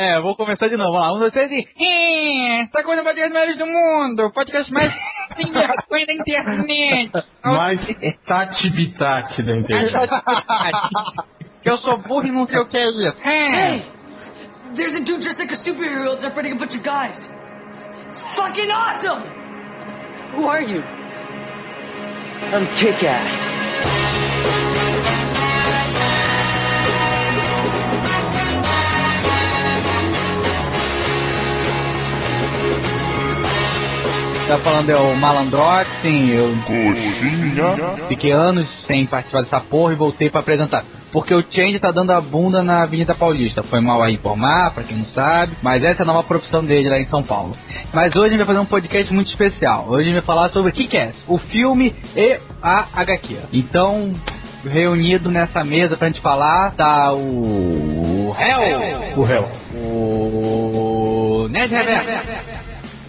É, eu vou começar de novo. Vamos lá, um, dois, três e... Essa coisa vai ter os melhores do mundo. Podcast mais sem vergonha da internet. Mais tati-bitati da internet. que eu sou burro e não sei o que é isso. Hey! There's a dude just like a superhero interpreting a bunch of guys. It's fucking awesome! Who are you? I'm Kick-Ass. Tá falando é o Malandrox, sim, eu fiquei anos sem participar dessa porra e voltei pra apresentar. Porque o Change tá dando a bunda na Avenida Paulista. Foi mal a informar, pra quem não sabe, mas essa é a nova profissão dele lá em São Paulo. Mas hoje a gente vai fazer um podcast muito especial. Hoje a gente vai falar sobre Kick-Ass, o filme e a HQ. Então, reunido nessa mesa pra gente falar, tá o... Hell! O réu. O... Nerd Reverso!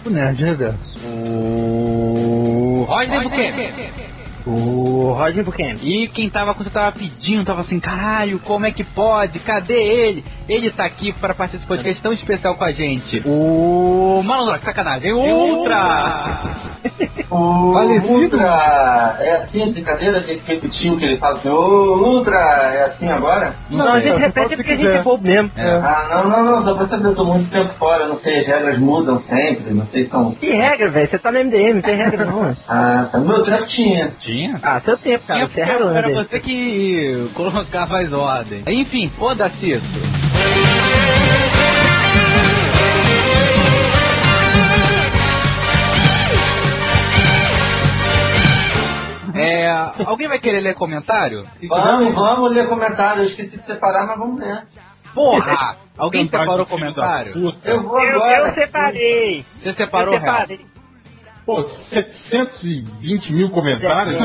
O Nerd Reverso. O Roger Buchanan. O Roger Buchanan. E quem tava quando você tava pedindo, tava assim, caralho, como é que pode? Cadê ele? Ele tá aqui para participar desse podcast tão especial com a gente. O Malandro, que sacanagem. Ultra! O Falecido. Ultra é assim, a brincadeira, tem que repetir o que ele fala assim, ô Ultra, é assim agora? Não, a gente repete porque a gente é bobo mesmo. Ah, não, não, não, só pra saber, eu tô muito tempo fora, não sei, as regras mudam sempre, não sei se são... Que regra, velho? Você tá no MDM, não tem regra não. Ah, tá, no meu tempo tinha. Tinha? Ah, seu tempo, cara. Você é Era Highlander. você que colocava as ordens. Enfim, foda-se isso. É, alguém vai querer ler comentário? Vamos, vamos ler comentário, eu esqueci de separar, mas vamos ler. Porra! Alguém separou comentário? Eu vou Eu, agora. eu separei. Você separou, eu separei. Pô, 720 mil comentários?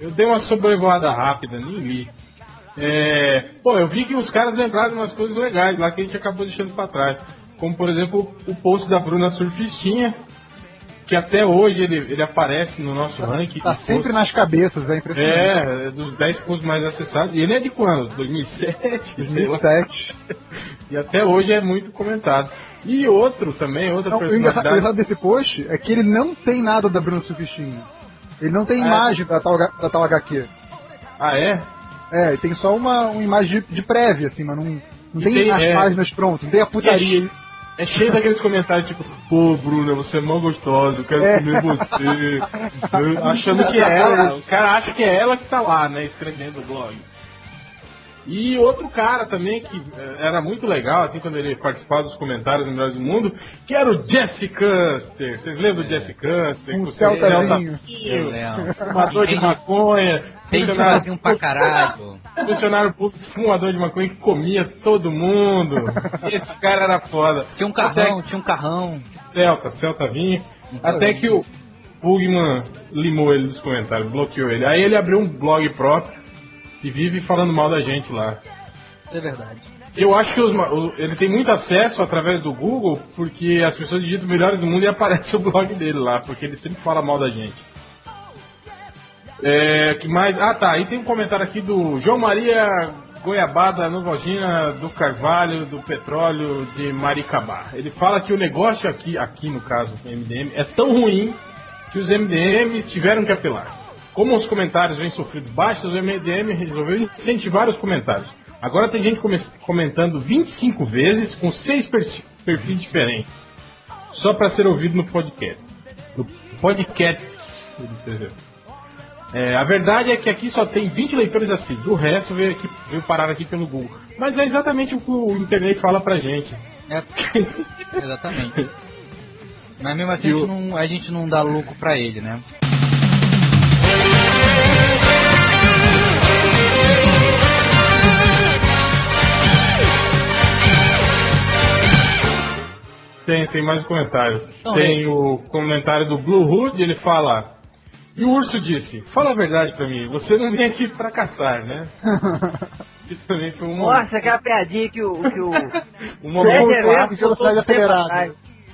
Eu, eu dei uma sobrevoada rápida, nem li. É, pô, eu vi que os caras lembraram umas coisas legais lá que a gente acabou deixando pra trás. Como, por exemplo, o post da Bruna Surfistinha, que até hoje ele, ele aparece no nosso ranking. Tá sempre nas cabeças, é impressionante. É, é dos 10 posts mais acessados. E ele é de quando? 2007? sei lá. 2007. E até hoje é muito comentado. E outro também, outra Não, o engraçado, o personalidade. engraçado desse post é que ele não tem nada da Bruno Sufistinho. Ele não tem é? imagem da tal, da tal HQ. Ah, é? É, tem só uma, uma imagem de, de prévia, assim, mas não, não tem, tem, as é. páginas prontas, não tem a putaria. É cheio daqueles comentários tipo, pô, Bruna, você é mó gostosa, eu quero comer você. Eu- Achando que é ela. O cara acha que é ela que tá lá, né, escrevendo o blog. E outro cara também que eh, era muito legal, assim, quando ele participava dos comentários do Melhores do Mundo, que era o Jesse Custer. Vocês lembram do Jesse Custer? Um Com o seu Celtazinho. Fumador de maconha. Tem funcionário- que um pra caralho. Funcionário público, fumador de maconha que comia todo mundo. Esse cara era foda. Tinha um carrão, tinha um carrão. Celta, Celta vinha. Até que o Bugman limou ele dos comentários, bloqueou ele. Aí ele abriu um blog próprio e vive falando mal da gente lá. É verdade. Eu acho que os ele tem muito acesso através do Google, porque as pessoas digitam melhores do mundo e aparece o blog dele lá, porque ele sempre fala mal da gente. É, que mais? Ah tá, aí tem um comentário aqui do João Maria Goiabada Novalgina do Carvalho do Petróleo de Maricabá. Ele fala que o negócio aqui, aqui no caso, MDM, é tão ruim que os MDM tiveram que apelar. Como os comentários vêm sofrido baixos, o MDM resolveu incentivar os comentários. Agora tem gente come- comentando 25 vezes com seis perfis diferentes. Só para ser ouvido no podcast. No podcast. É, a verdade é que aqui só tem 20 leitores assíduos. O resto veio, aqui, veio parar aqui pelo Google. Mas é exatamente o que o internet fala pra gente. É, exatamente. Mas mesmo assim a gente, não, a gente não dá lucro pra ele, né? Tem, tem mais um comentário. Então, tem o comentário do Blue Hood, ele fala. E o urso disse, fala a verdade pra mim, você não vem aqui pra caçar, né? Isso também foi um, Nossa, aquela piadinha que o. Que o... um momento clássico,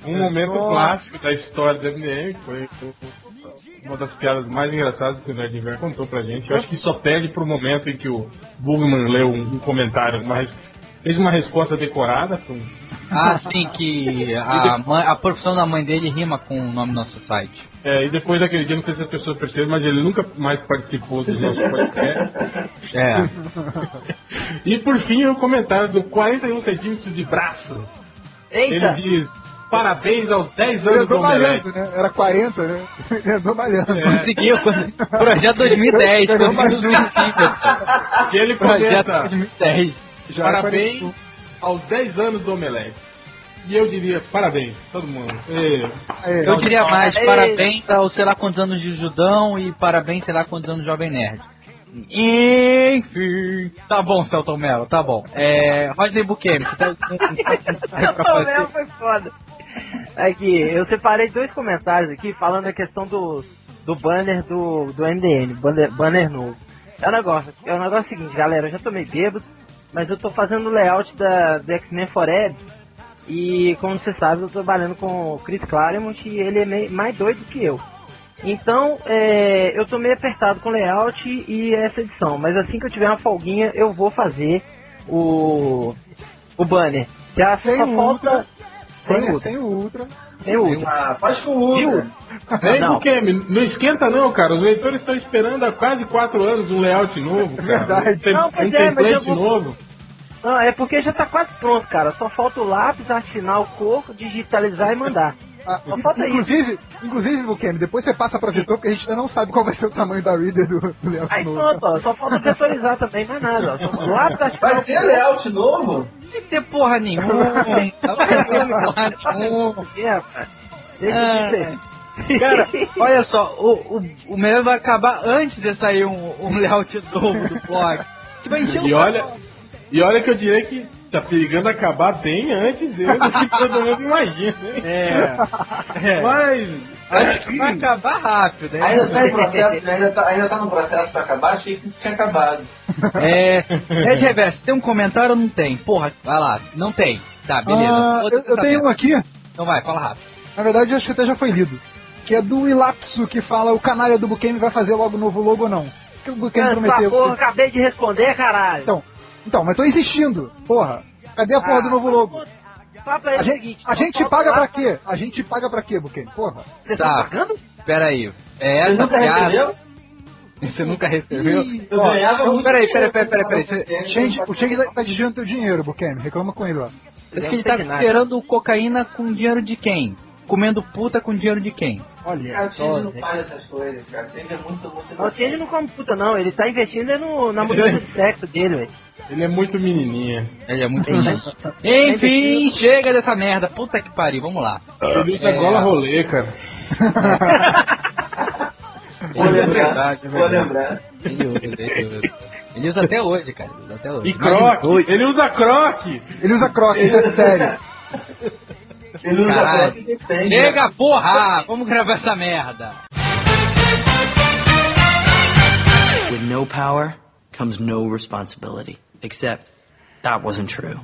um momento clássico da história do MDM, que foi uma das piadas mais engraçadas que o Nerd Inverno contou pra gente. Eu acho que só perde pro momento em que o Bugman leu um, um comentário, uma res- fez uma resposta decorada pra um, Ah, sim, que a, mãe- a profissão da mãe dele rima com o nome do nosso site. É, e depois daquele dia, não sei se as pessoas perceberam, mas ele nunca mais participou dos nossos podcasts. É. E por fim, o comentário do 41 centímetros de braço. Ele Eita! diz: Parabéns aos 10 Ele anos do Omelete. malhando, né? Era 40, né? Ele andou malhando. É. Conseguiu. Projeto 2010. Pegou mais conseguiu um. os centímetros. E ele Projeto comenta: 2010. Já Parabéns 41. aos 10 anos do Omelete. E eu diria: Parabéns, todo mundo. E- Eu diria mais, parabéns aos sei lá quantos anos de Judão e parabéns sei lá quantos anos de Jovem Nerd. Enfim. Tá bom, Celton Mello, tá bom. É. Rodney Bukemi, tá com pra O Mel fazer? foi foda. Aqui, eu separei dois comentários aqui falando a questão do, do banner do, do MDM, banner, banner novo. É um negócio, é um negócio seguinte, galera, eu já tomei bêbado, mas eu tô fazendo o layout da, do X-Men Forever. E como você sabe, eu tô trabalhando com o Chris Claremont e ele é meio, mais doido que eu. Então, é, eu tô meio apertado com o layout e essa edição, mas assim que eu tiver uma folguinha, eu vou fazer o, o banner. Já Sem só o falta. Ultra. Sem Tem, Ultra. tem o Ultra. Sem Ultra. Ah, faz com o Ultra. Ei, Não. Bukemi, não esquenta não, cara. Os leitores estão esperando há quase 4 anos um layout novo, cara. Verdade. Um, tem- Não, um é, mas template vou- novo. Não, é porque já tá quase pronto, cara. Só falta o lápis, afinar o corpo, digitalizar e mandar. Ah, Só falta isso. inclusive, inclusive, Bukemi, depois você passa pra vetor, porque a gente ainda não sabe qual vai ser o tamanho da reader do, do layout Aí novo. pronto, ó. Só falta vetorizar também, mais nada. Ó. Só lápis, afinar Vai ter layout novo? Não tem que ter porra nenhuma. Não vai ter porra nenhuma. É, rapaz. Deixa eu dizer. Cara, olha só, o, o, o melhor vai acabar antes de sair um, um layout novo do blog. Que vai encher o E olha, e olha que eu diria que tá perigando acabar bem antes dele do que todo mundo imagina, hein? É. é. Mas Acho que vai acabar rápido, né? Ainda tá em processo, né? ainda, tá, ainda tá no processo pra acabar, achei que tinha acabado. É. É de reverso, tem um comentário ou não tem? Porra, vai lá, não tem. Tá, beleza. Ah, eu, eu tenho um aqui, Então vai, fala rápido. na verdade acho que até já foi lido. Que é do Ilapso, que fala o canalha do Bukemi vai fazer logo novo logo ou não. O que o Bukemi prometeu? porra, acabei de responder, caralho. Então, então, mas tô insistindo. Porra, cadê a porra Ah, do novo logo? Fala pra A gente, seguinte. a gente paga pra quê? A gente paga pra quê, Bukemi? Porra. Vocês Tá. estão pagando? Pera aí. É Você essa nunca piada. recebeu? Você nunca recebeu? Eu Ó, ganhava então, muito peraí, dinheiro peraí, peraí, peraí, peraí. Change-. O Change tá- tá desviando teu dinheiro, Bukemi. Reclama com ele lá. Parece que ele tá esperando cocaína com dinheiro de quem? Comendo puta com dinheiro de quem? Olha, Cara, o só, Change não faz essas coisas, cara. O Change é muito, muito... Não, o Change não come puta, não. Ele tá investindo é no, na mudança de sexo dele, velho. ele é muito menininha. Ele é muito Ele lindo. tá- Enfim, chega dessa merda. Puta que pariu, vamos lá. Ele usa É. gola rolê, cara. Vou Ele usa lembrar, vou lembrar. Ele usa, ele usa. Ele usa até hoje, cara. Ele usa até hoje. E croque. Ele usa croque. Ele usa croque, isso é sério. Ele usa Caralho. sangue. Chega, porra! Vamos gravar essa merda. With no power comes no responsibility. Except that wasn't true.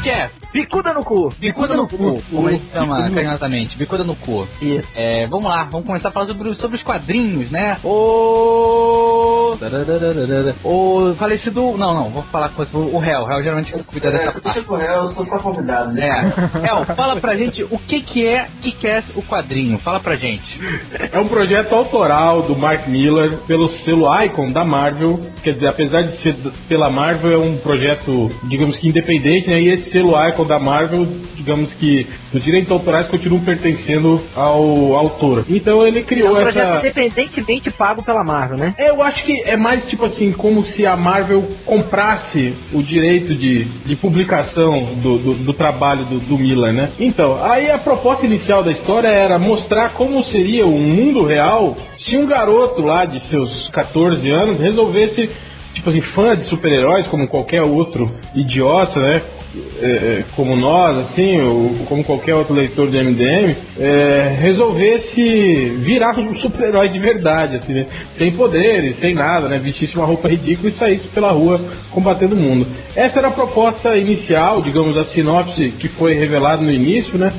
Que, que é? Bicuda no cu. Bicuda no cu. Como ele chama carinhosamente? Bicuda no cu. Isso. É, vamos lá, vamos começar a falar sobre, sobre os quadrinhos, né? O. O falecido. Não, não, vou falar com o réu. O réu geralmente cuida dessa É, parte. deixa pro réu, eu sou só convidado, né? É. El, fala pra gente o que que é que que é o quadrinho. Fala pra gente. É um projeto autoral do Mark Miller pelo selo Icon da Marvel. Quer dizer, apesar de ser pela Marvel, é um projeto, digamos que independente, né? E esse selo Icon da Marvel, digamos que os direitos autorais continuam pertencendo ao autor. Então ele É um criou projeto essa. independentemente pago pela Marvel, né? É, Eu acho que é mais tipo assim, como se a Marvel comprasse o direito de, de publicação do, do, do trabalho do, do Miller, né? Então, aí a proposta inicial da história era mostrar como seria o mundo real se um garoto lá de seus 14 anos resolvesse, tipo assim, fã de super-heróis, como qualquer outro idiota, né? É, é, como nós, assim, ou como qualquer outro leitor de MDM, é, resolvesse virar um super-herói de verdade, assim, né? sem poderes, sem nada, né? Vestisse uma roupa ridícula e saísse pela rua combatendo o mundo. Essa era a proposta inicial, digamos, a sinopse que foi revelada no início, né?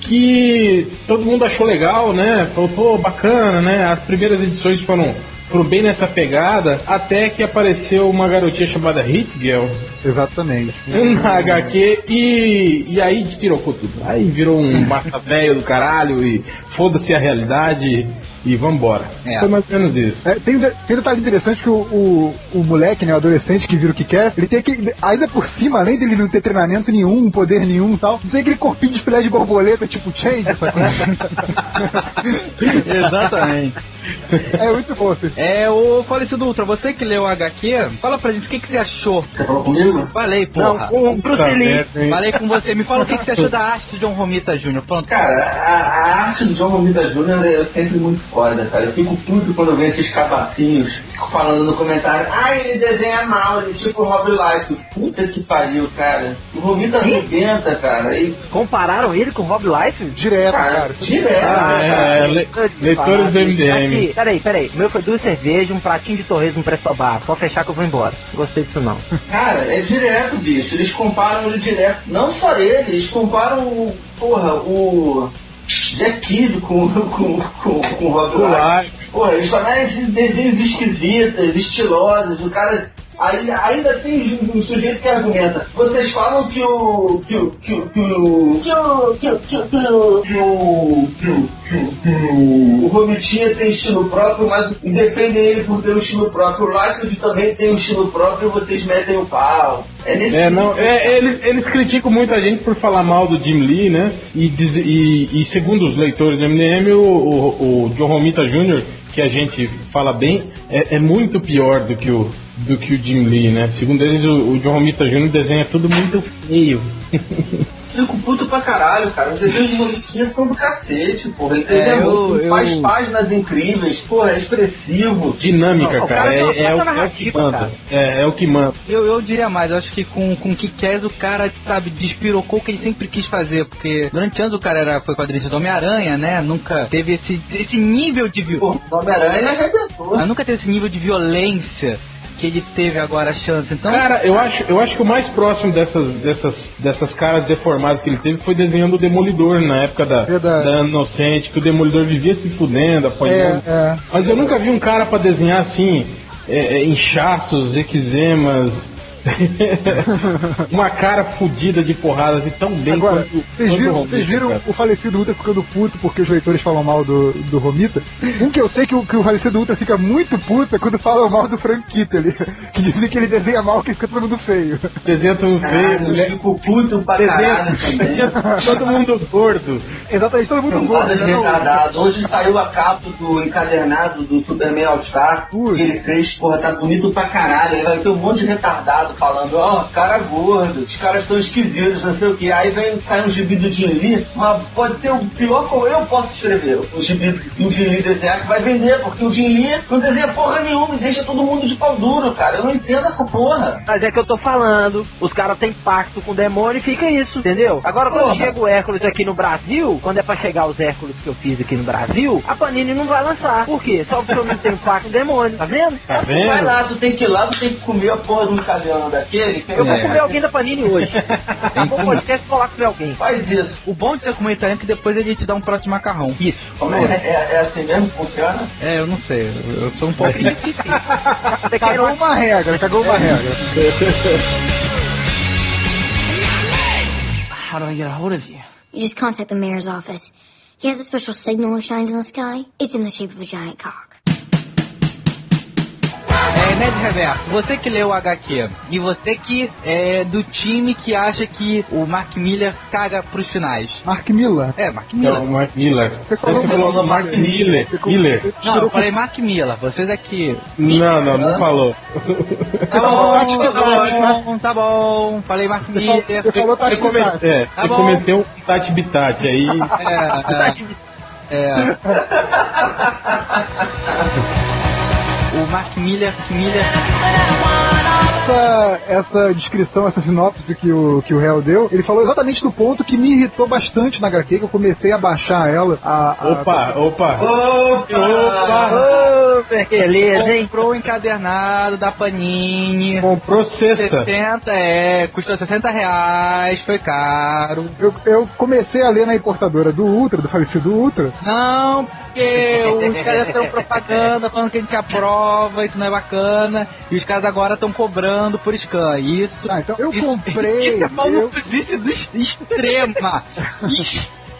que todo mundo achou legal, né? Falou, pô, bacana, né? As primeiras edições foram, foram bem nessa pegada, até que apareceu uma garotinha chamada Hit Girl Exatamente. na HQ e, e aí despirocou tudo. Aí virou um massa velho do caralho e foda-se a realidade e vambora. É. Foi mais ou menos isso. É, tem, um de- tem detalhe interessante que o, o, o moleque, né, o adolescente que vira o que quer, ele tem aquele, ainda por cima, além dele não ter treinamento nenhum, poder nenhum e tal, tem aquele corpinho de filé de borboleta, tipo Change, sacou? Exatamente. é muito bom. assim. É, o falecido Ultra, você que leu o HQ, fala pra gente o que, que você achou. Você falou comigo? Falei, Não, porra. com o Bruce Lee. Falei com você. Me fala o que, que você achou da arte de John Romita Jr. Falando, Cara, a, a arte do John Romita Jr. é sempre muito foda, cara. Eu fico puto quando eu vejo esses cabacinhos falando no comentário, ah, ele desenha mal, ele tipo o Rob Light. Puta que pariu, cara. O Romita arrebenta, cara. E, Compararam ele com o Rob Life? Direto, cara, cara. direto. Ah, é, é, le- leitores do MDM. Aqui, peraí, peraí. O meu foi duas cervejas, um pratinho de torresmo, um preço bar. Só fechar que eu vou embora. Gostei disso não. Cara, é direto, bicho. Eles comparam ele direto. Não só ele, eles comparam o. Porra, o de aquilo é com, com, com, com Rob Light. Pô, histórias de desenhos esquisitas, estilosos, o cara Aí, ainda tem um sujeito que argumenta. Vocês falam que o. que o. que o. que o. que o. que o. que o. que o. que o. que o. que o- que o- o Romitinha tem estilo próprio, mas defendem ele por ter um estilo próprio. O Lightfoot também tem um estilo próprio e vocês metem o pau. É É, não, tipo é, eles, eles criticam muita gente por falar mal do Jim Lee, né? E, diz- e, e segundo os leitores do MDM, o, o, o John Romita Jr., que a gente fala bem, é, é muito pior do que o do que o Jim Lee, né? Segundo eles, o, o John Romita Jr. desenha tudo muito feio. Fico puto pra caralho, cara. Os desenhos de Romitinha ficam do cacete, porra. Ele É, eu- eu- faz páginas incríveis, porra, é expressivo. Dinâmica, Não, o cara, cara é, uma é, o, é o que narrativa, manda. cara. É, é o que manda. Eu, eu diria mais, eu acho que com, com o Kikés o cara, sabe, despirocou o que ele sempre quis fazer, porque durante anos o cara era, foi quadrinista do Homem-Aranha, né? Nunca teve esse, esse nível de vi- Pô, o Homem-Aranha arrebentou. mas nunca teve esse nível de violência que ele teve agora a chance. Então, Cara, eu acho, eu acho que o mais próximo dessas, dessas, dessas caras deformadas que ele teve foi desenhando o Demolidor na época da, Verdade. da Inocente, que o Demolidor vivia se fudendo, É, apanhando. é. Mas eu nunca vi um cara pra desenhar assim, é, é, inchaços, eczemas, uma cara fudida de porrada assim, tão bem Agora, quanto, vocês quanto viram, o Romita, vocês viram cara. o falecido Ultra ficando puto porque os leitores falam mal do, do Romita? Um que eu sei que o, que o falecido Ultra fica muito puto é quando falam mal do Frank Kittel, que dizem que ele desenha mal que fica todo mundo feio. Desenha tudo feio, Caralho, eu mulher. fico puto pra Desenha, caralho também. desenha todo mundo gordo. Exatamente, todo mundo São gordo. né? Não, retardado. Hoje saiu a capa do encadernado do Superman All-Star Ui. que ele fez, porra, tá bonito pra caralho. Aí vai ter um monte de retardado falando, ó, cara gordo, os caras estão esquisitos, não sei o que. Aí vem, sai um gibi do Jim Lee, mas pode ser o pior como eu posso escrever. O gibi do Jim Lee desenhar que vai vender, porque o Jim Lee não desenha porra nenhuma e deixa todo mundo de pau duro, cara. Eu não entendo essa porra. Mas é que eu tô falando, os caras têm pacto com o demônio e fica isso, entendeu? Agora quando Porra. chega o Hércules aqui no Brasil, quando é pra chegar os Hércules que eu fiz aqui no Brasil, a Panini não vai lançar. Por quê? Só porque eu não tenho pacto com o demônio, tá vendo? Tá Tu vai vendo? lá, tu tem que ir lá, tu tem que comer a porra de um daquele. que Eu vou É. comer alguém da Panini hoje. Acabou o podcast vou lá comer alguém. Faz isso. o bom de ser comunitário é que depois ele te dá um prato de macarrão. Isso. Como é, é, é assim mesmo que funciona? É, eu não sei, eu, sou um pouquinho. Você quer Cagou uma regra, cagou uma regra. How do I get a hold of you? You just contact the mayor's office. He has a special signal that shines in the sky. It's in the shape of a giant cock. É, Ned Reverso, você que leu o HQ e você que é do time que acha que o Mark Miller caga pros finais. Mark Miller. É, Mark É Miller. o Mark Miller. Você falou- falou Mark Miller. Miller. Não, eu falei Mark Miller, vocês aqui. Não, não, não falou. Tá bom, tá bom, tá bom. Falei Mark Miller. Você falou Você, Tati come... Tati. é, Tá você bom. cometeu um Tati Bitat aí. É, é, é. O Mark Miller, Miller. Essa, essa descrição, essa sinopse que o, que o réu deu, ele falou exatamente do ponto que me irritou bastante na HQ, que eu comecei a baixar ela. A, a- Opa, opa. Opa! Opa! Super beleza, hein? Comprou o encadernado da Panini. Comprou cesta. 60, é, custou 60 reais, foi caro. Eu, eu comecei a ler na importadora do Ultra, do falecido Ultra. Não, porque os caras estão propaganda falando que a gente aprova, isso não é bacana. E os caras agora estão cobrando por scan. Isso. Ah, então eu isso- comprei. Isso é eu- do ex- extrema.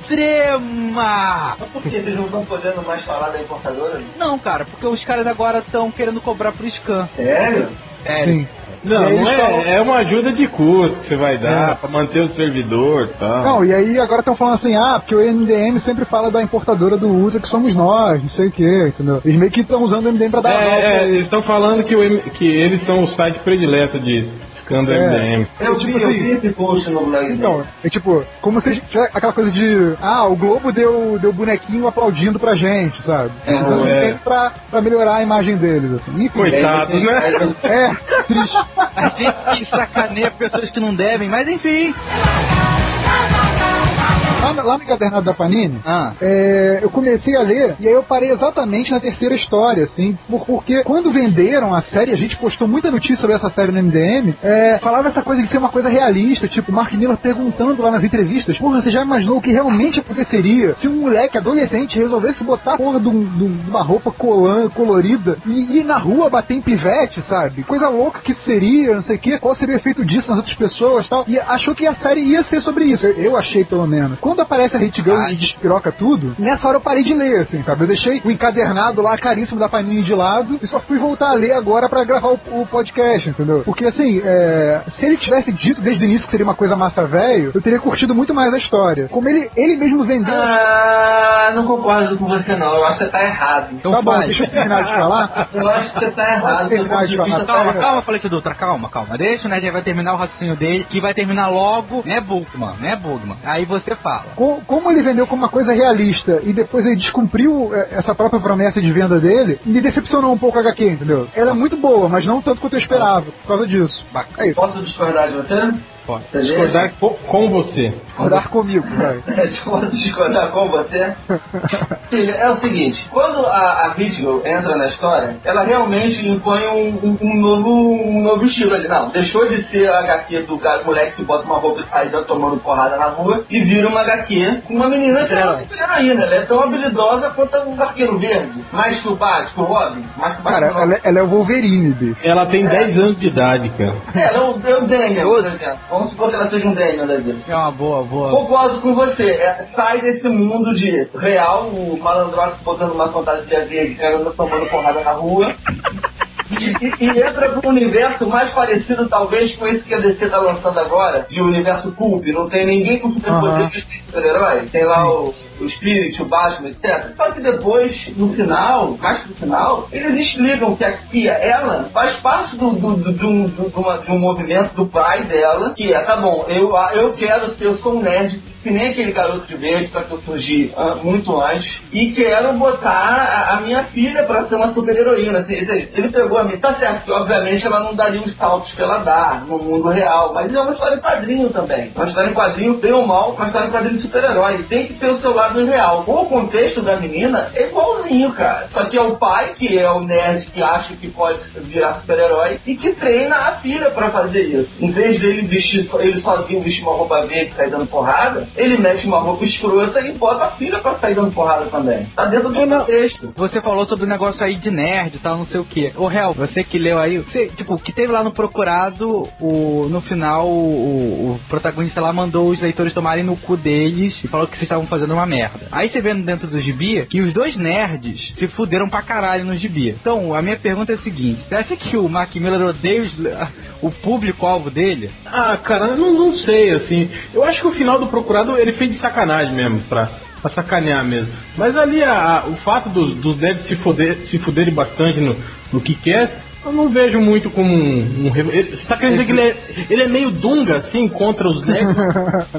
extrema. Por que vocês não estão podendo mais falar da importadora? Não, cara, porque os caras agora estão querendo cobrar por scan. Sério? Sério. Sim. Não, não falam- é, é uma ajuda de custo que você vai dar É. pra manter o servidor e tal. Não, e aí agora estão falando assim, ah, porque o MDM sempre fala da importadora do Ultra que somos nós, não sei o que, entendeu? Eles meio que estão usando o MDM pra dar É, é, eles. estão falando que, o que eles são o site predileto de scan do É. MDM. Eu vi, eu vi esse post no blog. Então, é tipo, como se tivesse aquela coisa de, ah, o Globo deu, deu bonequinho aplaudindo pra gente, sabe? É, Usando é. Pra, pra melhorar a imagem deles, assim. Enfim, Coitados, né? é, triste. A gente sacaneia pessoas que não devem, mas enfim. Lá, no- lá no encadernado da Panini, Ah. é, eu comecei a ler e aí eu parei exatamente na terceira história, assim, por- porque quando venderam a série, a gente postou muita notícia sobre essa série no MDM, é, falava essa coisa de ser uma coisa realista, tipo, Mark Miller perguntando lá nas entrevistas, porra, você já imaginou o que realmente aconteceria se um moleque adolescente resolvesse botar a porra de, um- de um- uma roupa colan, colorida e ir na rua bater em pivete, sabe? Coisa louca que seria, não sei o que, qual seria o efeito disso nas outras pessoas e tal. E achou que a série ia ser sobre isso. Eu, eu achei, pelo menos. Quando aparece a Hate Girl e despiroca tudo, nessa hora eu parei de ler, assim, sabe? Eu deixei o encadernado lá, caríssimo da Panini de lado, e só fui voltar a ler agora pra gravar o, o podcast, entendeu? Porque, assim, é, se ele tivesse dito desde o início que seria uma coisa massa velho, eu teria curtido muito mais a história. Como ele, ele mesmo vendeu... Ah, não concordo com você não. Eu acho que você tá errado. Então tá bom, deixa eu terminar de falar. Eu acho que você tá errado. Terminar de falar. Calma, calma, falei Dutra, calma, calma. Deixa o Ned vai terminar o raciocínio dele, que vai terminar logo, né, Bugman, né, Bugman? Aí você fala. Co- Como ele vendeu como uma coisa realista e depois ele descumpriu é, essa própria promessa de venda dele, me decepcionou um pouco a HQ, entendeu? Ela é muito boa, mas não tanto quanto eu esperava, por causa disso. É isso, Posso discordar de você? Pode. Vê? Discordar co- com você. acordar comigo, vai. É, Posso discordar com você? Filha, é o seguinte, quando a, a Video entra na história, ela realmente impõe um, um- um novo, um novo estilo ali. Não, deixou de ser a HQ do cara, moleque que bota uma roupa e sai tomando porrada na rua e vira uma HQ com uma menina que é uma heroína. Ela é tão habilidosa quanto um arqueiro verde. Mais que o Batman, o Robin. Mais que o Cara, ela, é- ela é o Wolverine, bicho. Ela tem 10 anos de idade, cara. É, ela é o, é o Daniel, por exemplo. Vamos supor que ela seja um Daniel da vida. É uma boa, boa. Concordo com você. É, sai desse mundo de real, o malandrox botando uma fantasia verde, caramba, tomando porrada na rua. E, e- entra pro universo mais parecido, talvez, com esse que a DC tá lançando agora, de universo Pulp. Não tem ninguém com superpoder Aham. de super-herói. Tem lá o, o Spirit, o Batman, etc. Só que depois, no final, mais pro final, eles explicam que a Kia, ela, faz parte do, do, do- um, do- de uma- um movimento do pai dela, que é, tá bom, eu, eu quero ser, eu sou um nerd, que nem aquele garoto de verde, só que eu surgi ah, muito antes, e quero botar a, a minha filha pra ser uma super-heroína. Assim, ele ele pegou a mim, tá certo, que obviamente ela não daria os saltos que ela dá no mundo real, mas é uma história em quadrinho também. Uma história em quadrinho, bem ou mal, uma história em quadrinho de super-herói. Tem que ter o seu lado real. O contexto da menina é igualzinho, cara. Só que é o pai, que é o nerd que acha que pode virar super-herói, e que treina a filha pra fazer isso. Em vez dele vestir, ele sozinho vestir uma roupa verde e sair dando porrada, ele mete uma roupa escrota e bota a filha pra sair dando porrada também. Tá dentro do contexto. Você falou sobre o negócio aí de nerd e tal, não sei o que. Ô, Hel, você que leu aí, você, tipo, o que teve lá no Procurado, o, no final, o, o protagonista lá mandou os leitores tomarem no cu deles e falou que vocês estavam fazendo uma merda. Aí você vendo dentro do gibi que os dois nerds se fuderam pra caralho no gibi. Então, a minha pergunta é a seguinte: você acha que o Mark Miller odeia o público-alvo dele? Ah, cara, não, não sei, assim. Eu acho que o final do Procurado ele fez de sacanagem mesmo, pra, pra sacanear mesmo. Mas ali a- a- o fato dos, devs se, foder, se fuderem bastante no, no que quer, eu não vejo muito como um. um ele- você tá querendo dizer que ele é, ele é meio dunga, assim, contra os devs?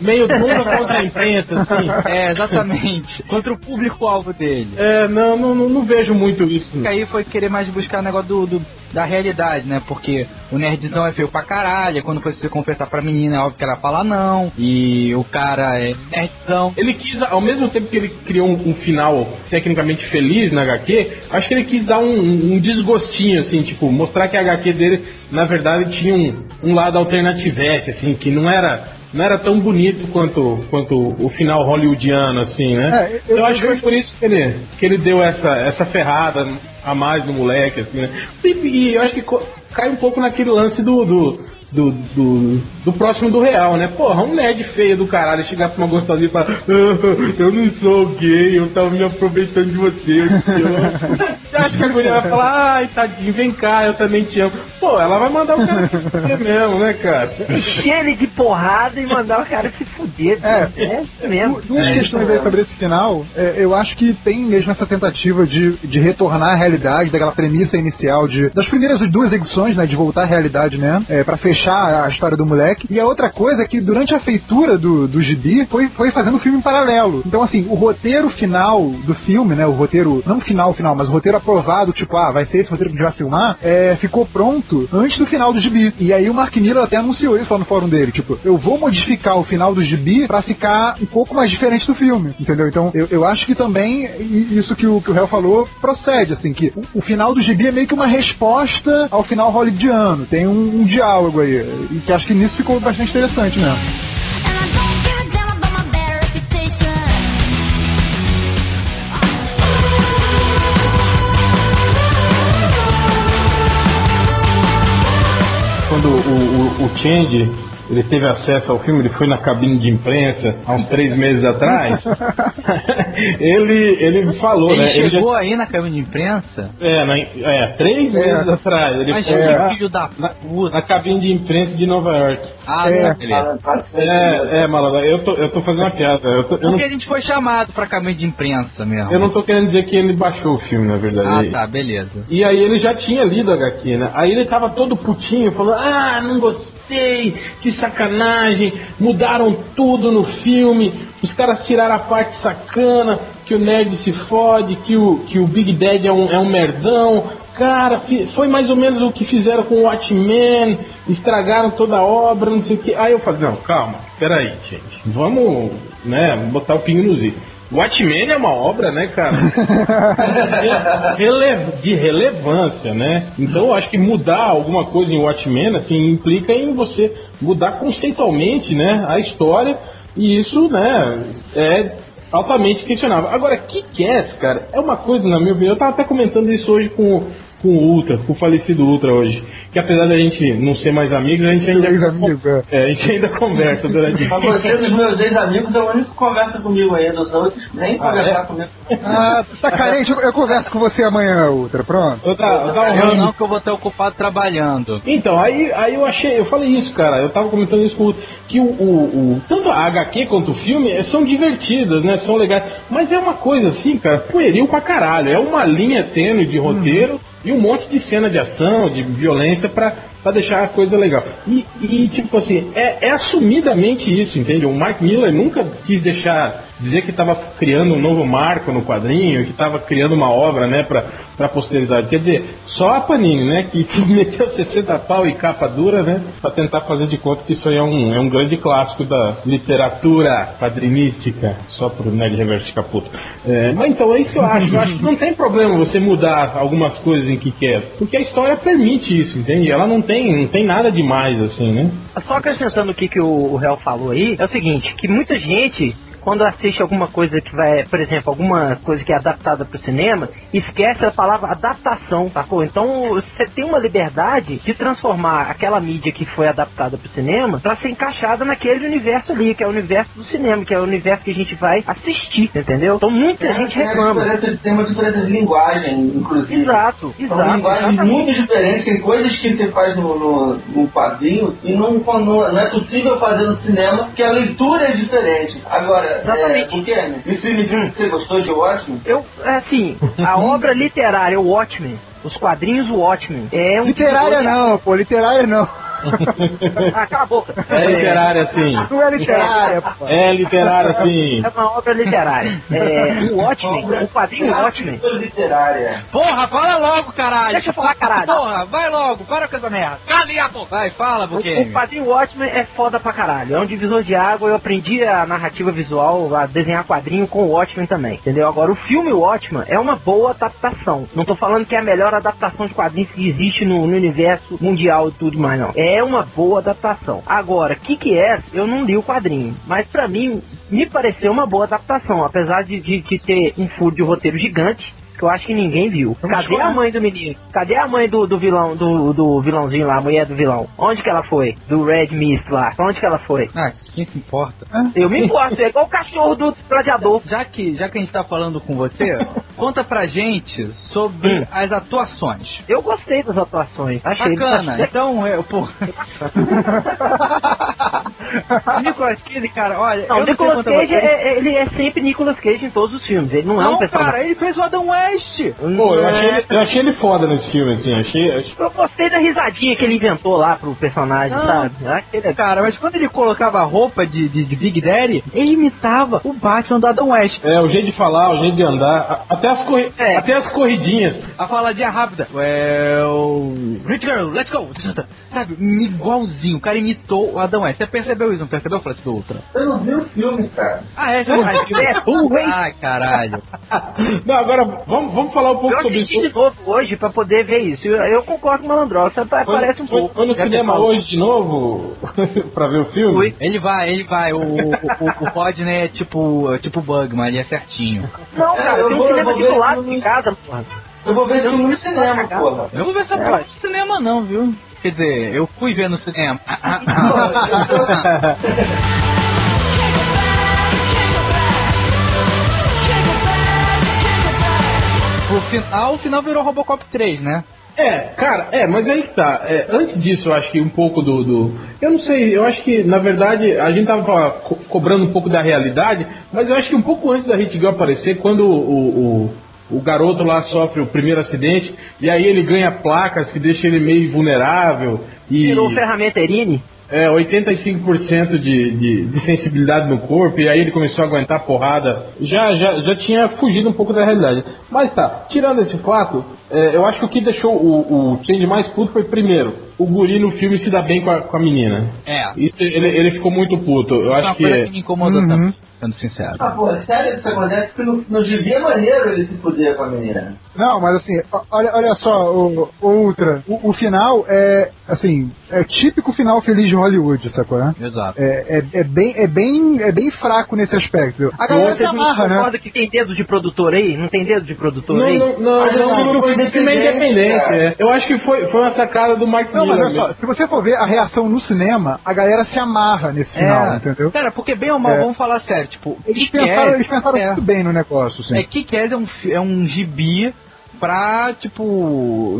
meio dunga contra a imprensa, assim? É, exatamente. Contra o público-alvo dele. É, não, não, não, não vejo muito isso. Que aí foi querer mais buscar o negócio do, do da realidade, né? Porque o nerdzão é feio pra caralho, quando você confessar pra menina, é óbvio que ela fala não, e o cara é nerdzão. Ele quis, ao mesmo tempo que ele criou um, um final tecnicamente feliz na HQ, acho que ele quis dar um, um desgostinho, assim, tipo, mostrar que a HQ dele, na verdade, tinha um, um lado alternativete, assim, que não era não era tão bonito quanto, quanto o final hollywoodiano, assim, né? É, eu- eu, acho que foi por isso que ele, que ele deu essa, essa ferrada a mais no moleque, assim, né? E, e eu acho que cai um pouco naquele lance do, do, do, do, do próximo do real, né? Porra, um nerd feio do caralho chegar pra uma gostosinha e falar "Ah, eu não sou gay, eu tava me aproveitando de você. eu te amo." Você acha que a mulher vai falar, ai, tadinho, vem cá, eu também te amo. Pô, ela vai mandar o cara se fuder mesmo, né, cara? De porrada e mandar o cara se fuder. É. é isso mesmo. Du- Duas É questões aí sobre esse final. É, eu acho que tem mesmo essa tentativa de, de retornar à realidade, daquela premissa inicial de das primeiras duas edições, né? De voltar à realidade mesmo, é, para fechar a história do moleque. E a outra coisa é que durante a feitura do, do gibi foi, foi fazendo filme em paralelo. Então, assim, o roteiro final do filme, né? O roteiro, não final, final, mas o roteiro aprovado, tipo, ah, vai ser esse roteiro que a gente vai filmar, é, ficou pronto antes do final do gibi. E aí o Mark Miller até anunciou isso lá no fórum dele, tipo, eu vou modificar o final do gibi pra ficar um pouco mais diferente do filme, entendeu? Então, eu, eu acho que também i- isso que o, que o Hell falou procede, assim, que o, o final do gibi é meio que uma resposta ao final hollywoodiano, tem um, um diálogo aí, e que acho que nisso ficou bastante interessante mesmo. Quando o, o, o Change ele teve acesso ao filme, ele foi na cabine de imprensa há uns três meses atrás. ele, ele falou, Ele né? Ele chegou aí na câmera de imprensa, já, é, na- é, três meses atrás. Ele mas foi na, filho da puta. na cabine de imprensa de Nova York. Ah, É. tá, beleza. É, é, malandro, eu tô, eu tô fazendo uma piada. Eu, tô- eu, não, Porque a gente foi chamado pra cabine de imprensa mesmo. eu não tô querendo dizer que ele baixou o filme, na verdade. Ah, tá, beleza. E aí ele já tinha lido a HQ, né? Aí ele tava todo putinho, falando, ah, não gostei, que sacanagem, mudaram tudo no filme, os caras tiraram a parte sacana, que o nerd se fode, que o, que o Big Dad é um, é um merdão. Cara, foi mais ou menos o que fizeram com o Watchmen, estragaram toda a obra, não sei o que. Aí eu falei, não, calma, peraí, gente, vamos, né, botar o pingo nos i. Watchmen é uma obra, né, cara? de relevância, né? Então eu acho que mudar alguma coisa em Watchmen, assim, implica em você mudar conceitualmente, né, a história, e isso, né, é altamente questionável. Agora, Kick-Ass, cara, é uma coisa, na minha opinião, eu tava até comentando isso hoje com, com o Ultra, com o falecido Ultra hoje, que apesar da gente não ser mais amigos, a gente ainda... É. É, a gente ainda conversa durante... Mas você, dos meus ex-amigos, é o único que conversa comigo ainda. Os outros nem conversar comigo. Ah, tu tá carente? Eu, eu converso com você amanhã, Ultra, pronto. Eu tá, eu tava Eu não, que eu vou estar ocupado trabalhando. Então, aí, aí eu achei, eu falei isso, cara, eu tava comentando isso com o que o, o, o- tanto a HQ quanto o filme eh, são divertidas, né? São legais. Mas é uma coisa assim, cara, pueril pra caralho. É uma linha tênue de roteiro e um monte de cena de ação, de violência pra deixar a coisa legal. E, e, tipo assim, é, é assumidamente isso, entende? O Mark Miller nunca quis deixar dizer que estava criando um novo marco no quadrinho, que estava criando uma obra, né, pra, pra posteridade. Quer dizer, só a Panini, né, que meteu 60 pau e capa dura, né, pra tentar fazer de conta que isso aí é um, é um grande clássico da literatura quadrinística, só pro Nerd Reverso ficar puto. É, mas então é isso que eu acho. Eu acho que não tem problema você mudar algumas coisas em que quer, porque a história permite isso, entende? Ela não tem, não tem nada demais, assim, né? Só acrescentando o que, que o, o Real falou aí, é o seguinte, que muita gente, quando assiste alguma coisa que vai, por exemplo, alguma coisa que é adaptada para o cinema, esquece a palavra adaptação, sacou? Então você tem uma liberdade de transformar aquela mídia que foi adaptada para o cinema para ser encaixada naquele universo ali, que é o universo do cinema, que é o universo que a gente vai assistir, entendeu? Então muita gente Tem reclama. diferença- Tem uma diferença de linguagem, inclusive. Exato, São exato. linguagens exatamente. muito diferentes, tem coisas que você faz no, no, no quadrinho e não, não, não é possível fazer no cinema, porque a leitura é diferente. Agora, é, Exatamente. o que é? Me filme que você gostou de Watchmen? Eu, assim, a obra literária, o Watchmen, os quadrinhos Watchmen, é um Literária divisor de- não, pô, literária não. Ah, cala a boca. É literária, sim. Não é literária, pô. É literária, sim. É uma obra literária. É, o Watchmen, o quadrinho Watchmen. literária. Porra, fala logo, caralho. Deixa eu falar, caralho. Porra, vai logo, para com essa merda. Cala a boca. Vai, fala, O, porque. o quadrinho Watchmen é foda pra caralho. É um divisor de água. Eu aprendi a narrativa visual, a desenhar quadrinho com o Watchmen também. Entendeu? Agora, o filme Watchmen é uma boa adaptação. Não tô falando que é a melhor adaptação de quadrinhos que existe no, no universo mundial e tudo mais, não. É uma boa adaptação. Agora, o que que é? Eu não li o quadrinho. Mas pra mim, me pareceu uma boa adaptação. Apesar de, de, de ter um furo de roteiro gigante. Que eu acho que ninguém viu. Cadê a mãe do menino? Cadê a mãe do, do vilão, do, do vilãozinho lá, a mulher do vilão? Onde que ela foi? Do Red Mist lá. Pra onde que ela foi? Ah, quem se importa? Eu me importo, é igual o cachorro do gladiador. Já que, já que a gente tá falando com você, conta pra gente sobre Hum. as atuações. Eu gostei das atuações. Achei Bacana. Então, eu, pô. Nicolas Cage, cara, olha. Não, eu não Nicolas a Cage, é, é- ele é sempre Nicolas Cage em todos os filmes. Ele não, é um Não, personagem. cara, ele fez o Adam West. Pô, eu achei, ele, eu achei ele foda nesse filme, assim. Achei, achei- Eu gostei da risadinha que ele inventou lá pro personagem, Não. sabe? Achei legal. Cara, mas quando ele colocava a roupa de, de, de Big Daddy, ele imitava o Batman do Adam West. É, o jeito de falar, o jeito de andar, até as, corri É. até as corridinhas. A faladinha rápida. Well, Rich Girl, let's go. Sabe, igualzinho. O cara imitou o Adam West. Você percebeu isso? Não percebeu, Flash do Ultra? Eu não vi o filme, cara. Ah, é? Você é burro, hein? Ai, caralho. Não, agora vamos, vamos falar um pouco Eu sobre isso. de novo hoje pra poder ver isso. Eu, eu concordo com o Malandro, você pa- parece um Foi- pouco. Foi no Já que cinema falou. hoje de novo pra ver o filme? Fui. Ele vai, ele vai. O, o, o, o Rodney é tipo, é tipo Bugman, ele é certinho. Não, cara, eu tem um eu cinema aqui do lado de casa, porra. Eu vou ver esse filme no cinema, porra. Eu não vou ver essa É, porra de cinema não, viu? Quer dizer, eu fui ver no cinema. o final, o final virou Robocop 3, né? É, cara, é, mas aí que tá. É, antes disso, eu acho que um pouco do, do- Eu não sei, eu acho que, na verdade, a gente tava co- cobrando um pouco da realidade, mas eu acho que um pouco antes da Hit Girl aparecer, quando o, o, o garoto lá sofre o primeiro acidente, e aí ele ganha placas que deixa ele meio vulnerável. E, Tirou ferramenta Erine. É, 85% de, de, de sensibilidade no corpo, e aí ele começou a aguentar porrada. Já, já, já tinha fugido um pouco da realidade. Mas tá, tirando esse fato, é, eu acho que o que deixou o, o Change mais puto foi, primeiro, o guri no filme se dá bem com a, com a menina. É. Isso, ele, ele ficou muito puto. Eu é acho que. coisa que me incomodou Uhum. também, sendo sincero. Ah, pô, sério que isso acontece? Porque no, no gibi é maneiro ele se fuder com a menina. Não, mas assim, olha, olha só, o, o Ultra, o, o final é, assim, é típico final feliz de Hollywood, sacou, né? Exato. É, é, é bem, é, bem, é bem fraco nesse aspecto. A galera se não amarra, né? que tem dedo de produtor aí? Não tem dedo de produtor Não, aí? não, não, Mas não, não, não, foi o filme é independente, independente. cara. é. Eu acho que foi, foi uma sacada do Mark Não, mas Miller. olha só, se você for ver a reação no cinema, a galera se amarra nesse final, entendeu? Cara, porque bem ou mal, É. vamos falar sério, tipo, Eles Kick-Ass- pensaram, eles pensaram é. muito bem no negócio, assim. É que é um, é um gibi pra, tipo,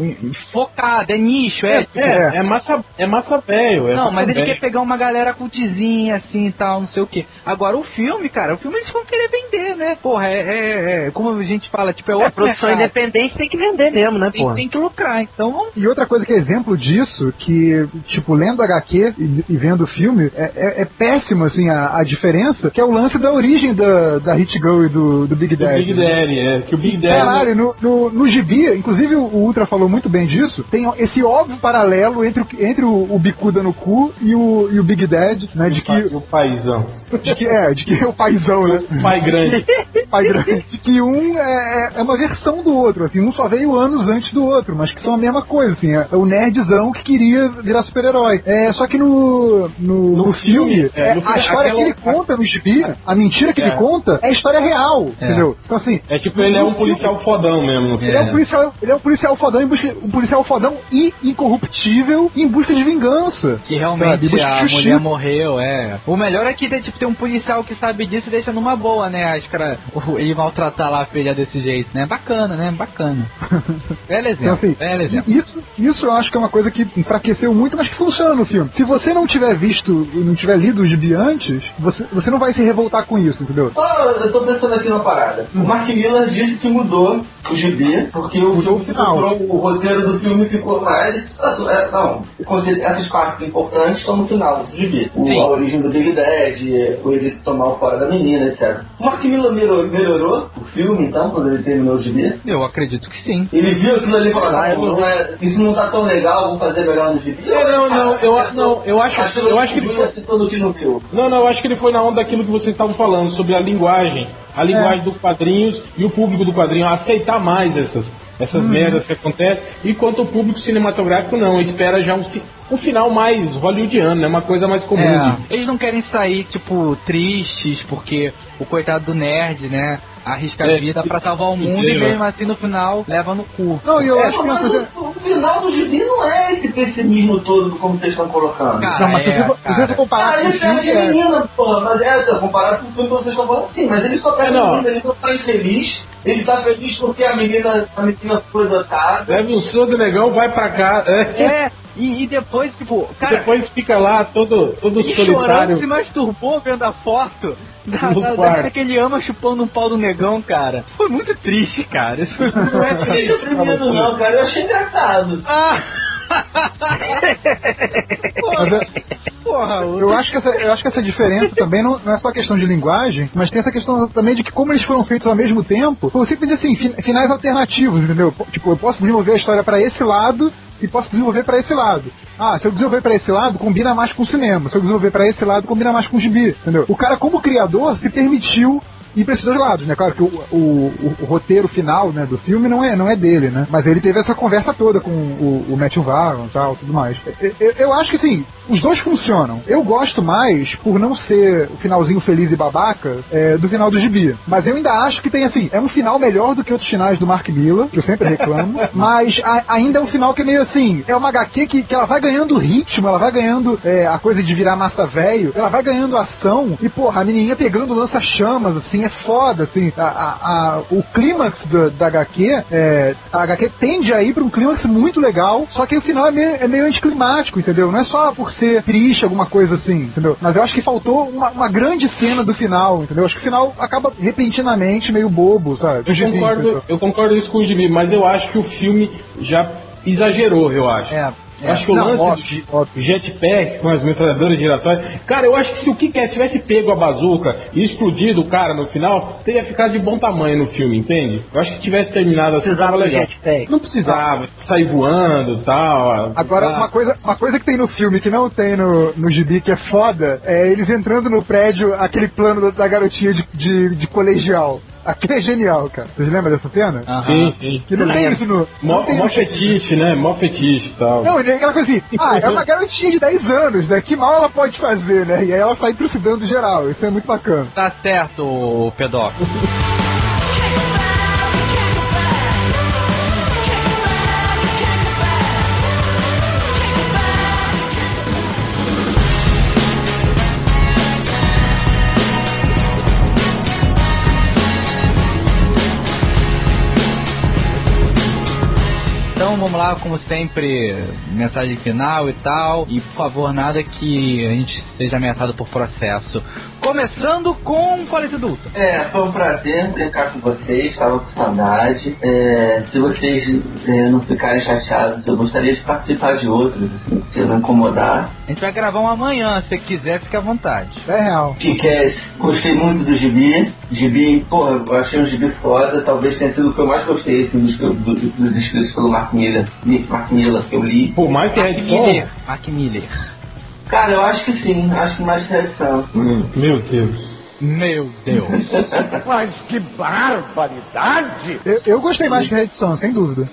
focado, é nicho, é. tipo, É, é massa, é massa velho. é Não, massa mas ele velho. quer pegar uma galera cultizinha, assim e tal, não sei o que. Agora o filme, cara, o filme eles vão querer vender, né? Porra, é, é- é- como a gente fala, tipo, é É, outro produção mercado. independente tem que vender mesmo, né, Tem, porra? tem que lucrar, então. E outra coisa que é exemplo disso, que, tipo, lendo HQ e, e vendo o filme, é, é, é péssimo, assim, a, a diferença, que é o lance da origem da, da Hit Girl e do, do Big Do Daddy. Big Daddy, é. Que o Big Daddy. Caralho, no, no, no gibi, inclusive o Ultra falou muito bem disso, tem esse óbvio paralelo entre, o, entre o, o Bicuda no cu e o, e o Big Dad, né, de que, O paizão. de que, é, de que é o paizão, né? Pai grande. pai grande, de que um é, é uma versão do outro, assim, um só veio anos antes do outro, mas que são a mesma coisa, assim, é o nerdzão que queria virar super-herói. É, só que no, no, No no filme, filme, é, é, no a filme, história aquela- que ele conta no gibi, a mentira que É. ele conta, é a história real, É. entendeu? Então assim, É tipo, ele é um policial fodão mesmo. ele é. um É. policial, ele é um policial fodão em busca, um policial fodão e incorruptível em busca de vingança. Que realmente Sabe, a mulher morreu, é. O melhor é que tipo, tem um policial que sabe disso e deixa numa boa, né? Acho que ele maltratar lá a filha desse jeito, né? Bacana, né? Bacana. Belo Então, exemplo, assim, belo exemplo. isso, isso eu acho que é uma coisa que enfraqueceu muito, mas que funciona no filme. Se você não tiver visto, não tiver lido o gibi antes, você, você não vai se revoltar com isso, entendeu? Só eu tô pensando aqui numa parada. O Mark Miller disse que mudou o GB, porque o, final. ficou- o roteiro do filme ficou mais. é, Não, essas partes importantes estão no final do GB. O, a origem do Big Dad, o ele tomar o fora da menina, etc. O Mark Miller melhorou, melhorou o filme, então, quando ele terminou o GB. Eu acredito que sim. Ele viu aquilo ali e falou: "Ah, não é- Isso não tá tão legal, vou fazer melhor no GB. Não, não, não, eu- não, eu acho- eu acho que ele- ele viu. Não, não, eu acho que ele foi na onda daquilo que vocês estavam falando, sobre a linguagem. A linguagem dos quadrinhos e o público do quadrinho aceitar mais essas, essas merdas que acontecem, enquanto o público cinematográfico não, espera já um, um final mais hollywoodiano, né? Uma coisa mais comum. É, eles não querem sair, tipo, tristes, porque o coitado do nerd, né, arrisca a É, vida pra salvar o mundo e mesmo assim no final leva no cu. Não, e eu É, acho que mas o, o final do gibi não é esse pessimismo todo como vocês estão colocando. Cara, Não, mas se é, você- se cara. você comparar com o ele pega filme, é. porra, mas é, comparado com o filme que vocês estão falando, sim, mas ele só pega É, não. de menina, ele só tá infeliz, ele tá feliz porque a menina, a menina foi adotada. Leva um sordo negão, vai pra cá. É. É, e, e depois, tipo, cara, Depois fica lá todo, todo chorando solitário. se masturbou vendo a foto da, da, da que ele ama chupando um pau do negão, cara. Foi muito triste, cara. Isso foi- Não é triste o primeiro não, cara, eu achei engraçado. Ah! Mas é- Porra, Eu acho, que essa, eu acho que essa diferença também não, não é só questão de linguagem, mas tem essa questão também de que como eles foram feitos ao mesmo tempo, você dizer assim, fin- finais alternativos, entendeu? Tipo, eu posso desenvolver a história pra esse lado e posso desenvolver pra esse lado. Ah, se eu desenvolver pra esse lado, combina mais com o cinema. Se eu desenvolver pra esse lado, combina mais com o gibi, entendeu? O cara, como criador, se permitiu ir pra esses dois lados, né? Claro que o, o, o- o roteiro final né, do filme não é, não é dele, né? Mas ele teve essa conversa toda com o, o Matthew Vaughn e tal, tudo mais. Eu, eu- eu acho que, assim, os dois funcionam. Eu gosto mais por não ser o finalzinho feliz e babaca é, do final do gibi. Mas eu ainda acho que tem, assim, é um final melhor do que outros finais do Mark Miller, que eu sempre reclamo. mas a- ainda é um final que é meio assim, é uma HQ que, que ela vai ganhando ritmo, ela vai ganhando é, a coisa de virar massa velho, ela vai ganhando ação e, porra, a menininha pegando lança-chamas, assim, é foda, assim. A, a- a- o clímax da, da HQ, é, a HQ tende a ir pra um clímax muito legal, só que o final é meio, é meio anticlimático, entendeu? Não é só por ser triste, alguma coisa assim, entendeu? Mas eu acho que faltou uma, uma grande cena do final, entendeu? Acho que o final acaba repentinamente meio bobo, sabe? Eu concordo, eu concordo isso com o Jimmy, mas eu acho que o filme já exagerou, eu acho. É, Eu acho que o Não, lance óbvio, do óbvio. jetpack com as metralhadoras giratórias. Cara, eu acho que se o Kick tivesse pego a bazuca e explodido o cara no final, teria ficado de bom tamanho no filme, entende? Eu acho que se tivesse terminado assim, Precisava tava legal. jetpack. Não precisava, sair voando e tal. Agora, Ah, uma coisa, uma coisa que tem no filme que não tem no, no gibi, que é foda, é eles entrando no prédio, aquele plano da, da garotinha de, de, de colegial. Aquilo é genial, cara. Vocês lembram dessa cena? Aham. Sim, sim. Que não tem isso no. Mó, tem mó fetiche, né? Mó fetiche e tal. Não, é aquela coisa assim, ah, é uma garotinha de 10 anos, né? Que mal ela pode fazer, né? E aí ela sai trucidando geral. Isso é muito bacana. Tá certo, pedófilo. Então vamos lá, como sempre, mensagem final e tal. E por favor, nada que a gente seja ameaçado por processo. Começando com Colete Adulto. É, foi um prazer brincar com vocês, tava com saudade. É, se vocês é, não ficarem chateados, eu gostaria de participar de outros, assim, se não incomodar. A gente vai gravar um amanhã, se quiser, fica à vontade. É real. Kickass, gostei muito do gibi. Gibi, porra, eu achei um gibi foda, talvez tenha sido o que eu mais gostei assim, dos, que eu- do- dos escritos pelo Mark Miller, Mark Miller que eu li. Por mais que Mark Red Son. Miller. Mark Miller. Cara, eu acho que sim, acho que mais que reação. Meu Deus. Meu Deus. Eu, eu gostei mais que a edição, sem dúvida.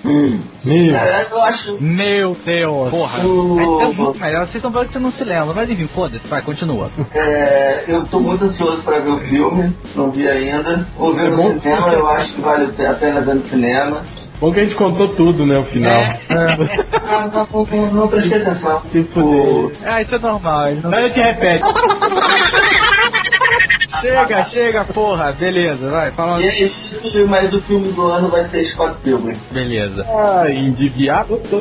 Meu. Cara, eu acho. Meu Deus. Porra. O- É muito melhor. Vocês estão falando que você não se lembra. Mas enfim, foda-se. Vai, continua. É, eu tô muito ansioso pra ver o filme, não vi ainda. Vou ver É no bom. cinema, eu acho que vale a pena ver no cinema. Bom que a gente contou tudo, né? O final. Ah, não, não, não, não prestei atenção. Se fuder. O- Ah, isso é normal. não- Aí eu te repete. chega, chega, porra. Beleza, vai, fala. E é isso, mas o filme do ano vai ser Scott Pilgrim. Beleza. Ah, endiviado.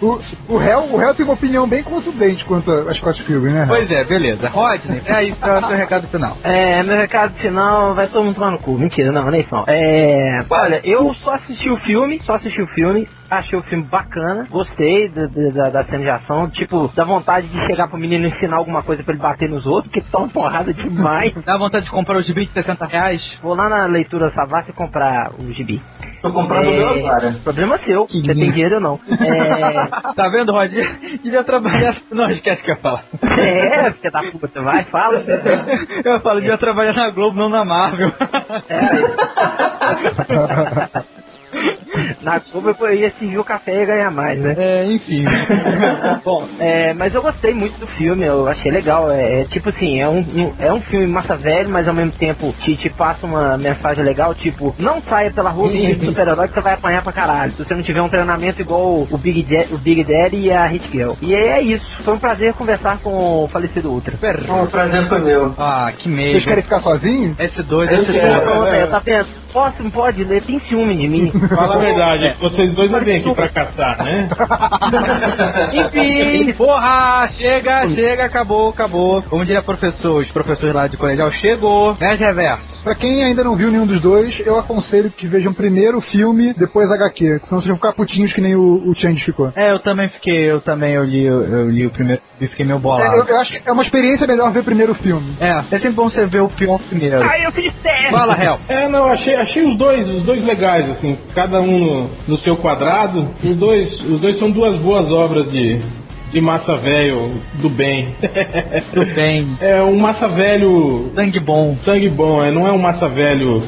O, o, réu, o réu tem uma opinião bem contundente quanto a Scott Pilgrim, né? réu? Pois é, beleza. Rodney, é aí pra seu recado final. É, meu recado final vai todo mundo tomar no cu. Mentira, não, nem não. É. Olha, eu só assisti o filme, só assisti o filme, achei o filme bacana, gostei da, da, da cena de ação, tipo, dá vontade de chegar pro menino e ensinar alguma coisa pra ele bater nos outros, que toma porrada demais. Dá vontade de comprar o gibi de 60 reais? Vou lá na leitura Savassi e comprar o gibi. Tô comprando o meu É, agora. problema seu, você tem dinheiro ou não. É, Tá vendo, Rod? Devia trabalhar. Não, esquece que eu ia falar. é filha da puta, vai, fala. Eu falo, devia trabalhar na Globo, não na Marvel. Na Cuba eu ia servir o café e ganhar mais, né? É, enfim. Bom, é, mas eu gostei muito do filme, eu achei legal. É, é tipo assim, é um, um- é um filme massa velho, mas ao mesmo tempo te, te passa uma mensagem legal, tipo, não saia pela rua vestido de super-herói que você vai apanhar pra caralho. Se você não tiver um treinamento igual o Big, Daddy, o Big Daddy e a Hit Girl. E é isso, foi um prazer conversar com o falecido Ultra. Um prazer foi meu. Ah, que Vocês meio. querem ficar sozinhos? Esse dois, Eu esse quero. dois. Ô, velho, tá vendo? Posso, não pode ler, tem ciúme de mim. Fala a verdade, vocês dois não vêm aqui pra caçar, né? Enfim, porra, chega, chega, acabou, acabou. Como diria professor, os professores lá de colegial, chegou, né, reverso? Pra quem ainda não viu nenhum dos dois, eu aconselho que vejam primeiro o filme, depois HQ. Senão vocês vão ficar putinhos que nem o, o Change ficou. É, eu também fiquei, eu também, eu li, eu, eu li o primeiro e fiquei meio É, bolado. eu, eu acho que é uma experiência melhor ver primeiro o filme. É, é sempre bom você ver o filme primeiro. Ai, eu fiz teste! Fala, Hel. É, não, achei, achei os dois, os dois legais, assim, cada um no, no seu quadrado. Os dois, os dois são duas boas obras de, de massa velho do bem. Tudo bem. é um massa velho Sangue bom. sangue bom, é, não é um massa velho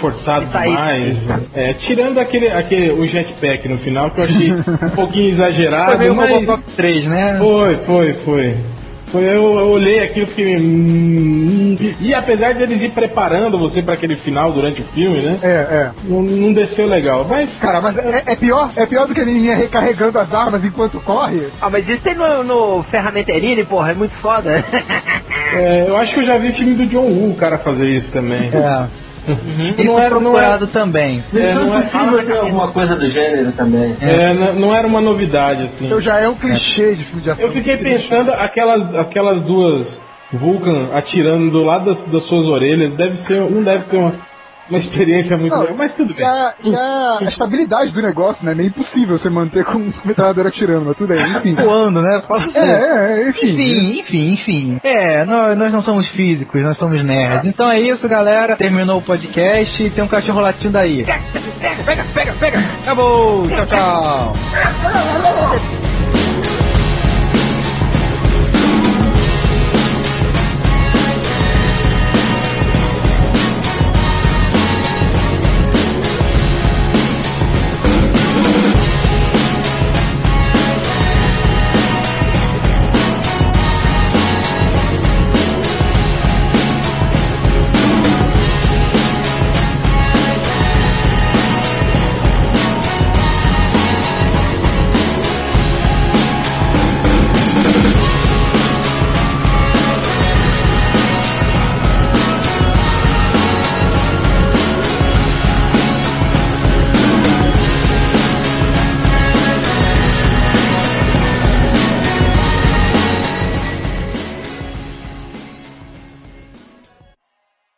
forçado Tá aí. demais. É, tirando aquele, aquele o jetpack no final que eu achei um pouquinho Foi exagerado, meio mas Robocop 3, né? foi, foi, foi. Foi, eu, eu olhei aquilo e fiquei. hum, e apesar de eles ir preparando você para aquele final durante o filme, né? É, é. Não, não desceu legal. Mas, Cara, mas é, é pior, é pior do que a menininha recarregando as armas enquanto corre. Ah, mas isso tem no, no Ferramenterini, porra, é muito foda. é, eu acho que eu já vi filme do John Woo o cara fazer isso também. É. E Não era, não procurado era, também. é, não, é, Possível ver alguma coisa do gênero também. é, não- não era uma novidade, assim. Então já é um clichê de filme de ação. Eu fiquei pensando aquelas, aquelas duas Vulcan atirando do lado das, das suas orelhas, deve ser, não deve ser uma, uma experiência muito Não, legal, mas tudo bem. a, a- a estabilidade do negócio, né? É meio impossível você manter com um metralhadora atirando, mas tudo bem, enfim. Voando, né? É, é, é, enfim. Enfim, enfim, enfim. É, nós, nós não somos físicos, nós somos nerds. Então é isso, galera. Terminou o podcast tem um cachorro latindo aí. Pega, pega, pega, pega. Acabou. Tchau, tchau.